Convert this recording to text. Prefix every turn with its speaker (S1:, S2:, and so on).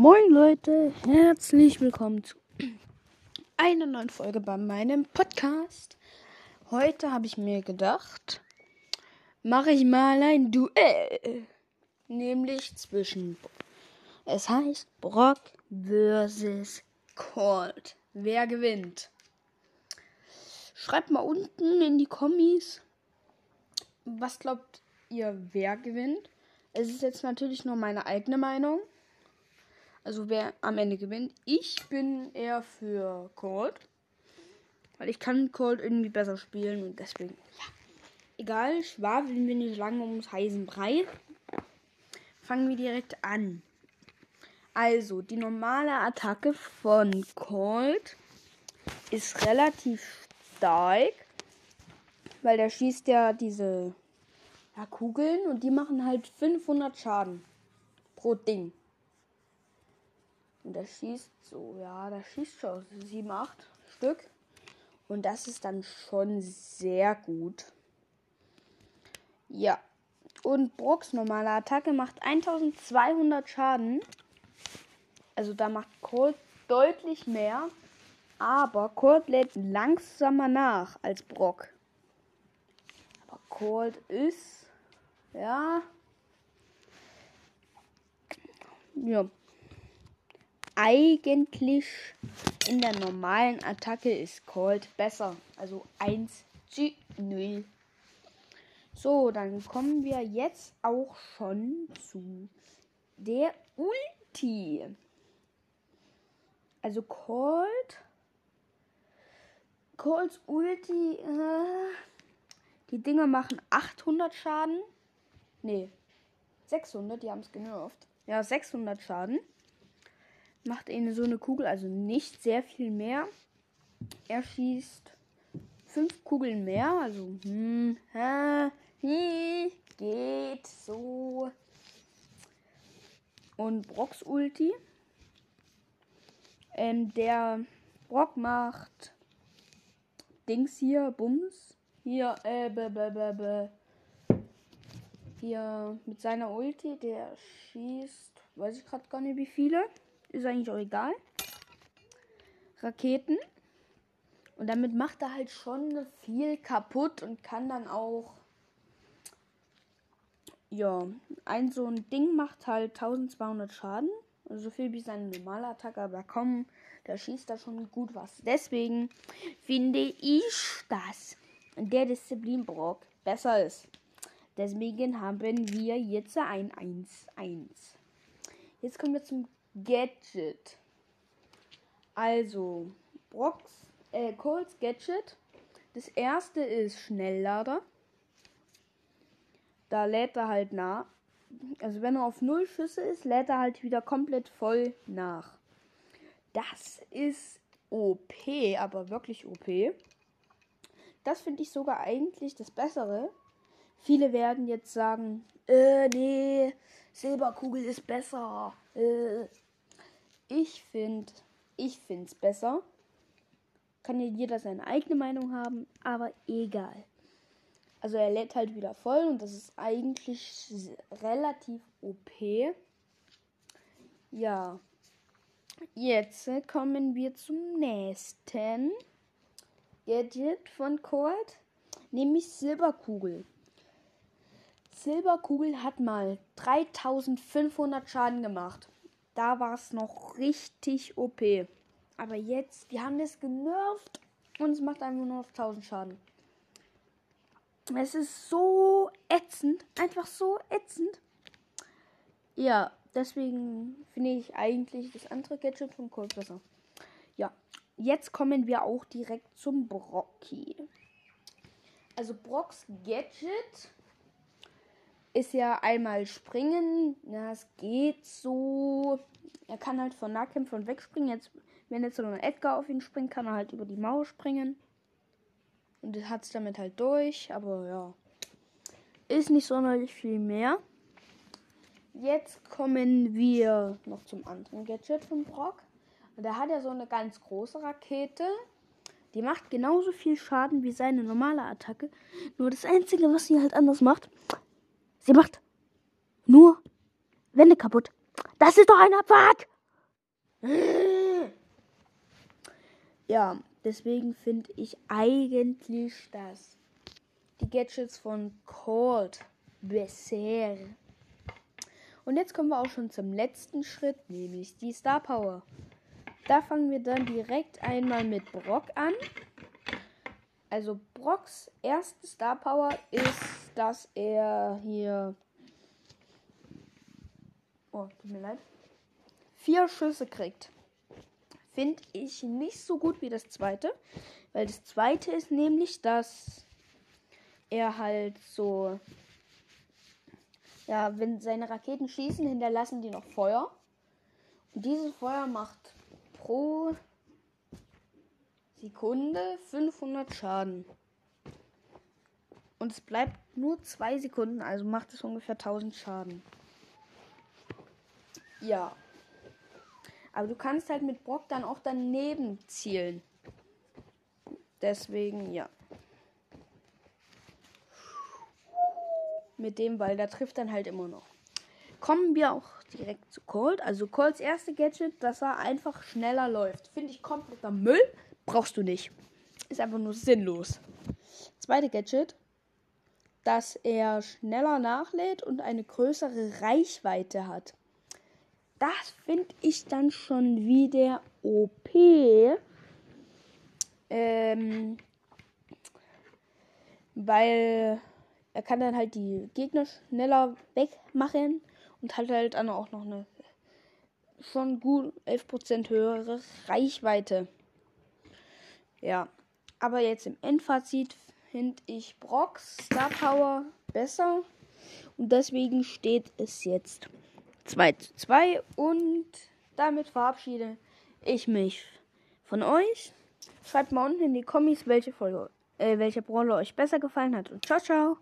S1: Moin Leute, herzlich willkommen zu einer neuen Folge bei meinem Podcast. Heute habe ich mir gedacht, mache ich mal ein Duell. Nämlich zwischen, es heißt Brock versus Colt. Wer gewinnt? Schreibt mal unten in die Kommis, was glaubt ihr, wer gewinnt? Es ist jetzt natürlich nur meine eigene Meinung. Also wer am Ende gewinnt. Ich bin eher für Cold. Weil ich kann Cold irgendwie besser spielen und deswegen, ja. Egal, schwafeln wir nicht lange ums heißen Brei. Fangen wir direkt an. Also, die normale Attacke von Cold ist relativ stark. Weil der schießt ja diese ja, Kugeln und die machen halt 500 Schaden pro Ding. Und der schießt so, ja, der schießt schon 7, 8 Stück. Und das ist dann schon sehr gut. Ja. Und Brocks normale Attacke macht 1200 Schaden. Also da macht Colt deutlich mehr. Aber Colt lädt langsamer nach als Brock. Aber Colt ist. Ja. Ja eigentlich in der normalen Attacke ist Cold besser. Also 1 zu 0. So, dann kommen wir jetzt auch schon zu der Ulti. Also Cold. Colds Ulti. Äh, die Dinger machen 800 Schaden. Nee, 600, die haben es genervt. Ja, 600 Schaden macht eine so eine Kugel, also nicht sehr viel mehr. Er schießt fünf Kugeln mehr, also hm, ha, hi, geht so. Und Brocks Ulti. Ähm, der Brock macht Dings hier, Bums. Hier, äh, b, b, b, b. Hier mit seiner Ulti, der schießt, weiß ich gerade gar nicht wie viele. Ist eigentlich auch egal. Raketen. Und damit macht er halt schon viel kaputt und kann dann auch. Ja, ein so ein Ding macht halt 1200 Schaden. Also so viel wie seine normale Attacke, aber komm, der schießt da schon gut was. Deswegen finde ich, dass der Disziplin Brock besser ist. Deswegen haben wir jetzt ein 1-1. Jetzt kommen wir zum Gadget. Also, Brocks, äh, Coles Gadget. Das erste ist Schnelllader. Da lädt er halt nach. Also wenn er auf null Schüsse ist, lädt er halt wieder komplett voll nach. Das ist OP, aber wirklich OP. Das finde ich sogar eigentlich das Bessere. Viele werden jetzt sagen, äh, nee, Silberkugel ist besser. Äh, ich finde, ich finde es besser. Kann ja jeder seine eigene Meinung haben, aber egal. Also er lädt halt wieder voll und das ist eigentlich relativ OP. Ja. Jetzt kommen wir zum nächsten Gadget von Colt, nämlich Silberkugel. Silberkugel hat mal 3500 Schaden gemacht. Da war es noch richtig OP. Aber jetzt, die haben das genervt und es macht einfach nur auf 1000 Schaden. Es ist so ätzend. Einfach so ätzend. Ja, deswegen finde ich eigentlich das andere Gadget von Colt besser. Ja, jetzt kommen wir auch direkt zum Brocky. Also Brocks Gadget ist ja einmal springen. Ja, es geht so. Er kann halt von Nahkämpfern wegspringen. Jetzt, wenn jetzt so ein Edgar auf ihn springt, kann er halt über die Mauer springen. Und das hat es damit halt durch. Aber ja. Ist nicht sonderlich viel mehr. Jetzt kommen wir noch zum anderen Gadget von Brock. Und da hat er so eine ganz große Rakete. Die macht genauso viel Schaden wie seine normale Attacke. Nur das Einzige, was sie halt anders macht, Sie macht nur Wände kaputt. Das ist doch ein Abfuck! Ja, deswegen finde ich eigentlich das die Gadgets von Cold besser. Und jetzt kommen wir auch schon zum letzten Schritt, nämlich die Star Power. Da fangen wir dann direkt einmal mit Brock an. Also Brocks erste Star Power ist, dass er hier... Oh, tut mir leid. Vier Schüsse kriegt. Finde ich nicht so gut wie das zweite. Weil das zweite ist nämlich, dass er halt so ja, wenn seine Raketen schießen, hinterlassen die noch Feuer. Und dieses Feuer macht pro Sekunde 500 Schaden. Und es bleibt nur zwei Sekunden, also macht es ungefähr 1000 Schaden. Ja. Aber du kannst halt mit Brock dann auch daneben zielen. Deswegen, ja. mit dem, weil da trifft dann halt immer noch. Kommen wir auch direkt zu Colt. Also Colts erste Gadget, dass er einfach schneller läuft. Finde ich kompletter Müll. Brauchst du nicht. Ist einfach nur sinnlos. Zweite Gadget, dass er schneller nachlädt und eine größere Reichweite hat. Das finde ich dann schon wieder OP. Ähm, weil er kann dann halt die Gegner schneller wegmachen und hat halt dann auch noch eine schon gut 11% höhere Reichweite. Ja, aber jetzt im Endfazit finde ich Brocks Star Power besser und deswegen steht es jetzt 2 zu 2 und damit verabschiede ich mich von euch. Schreibt mal unten in die Kommis, welche Folge, äh, welche Brawler euch besser gefallen hat und ciao, ciao.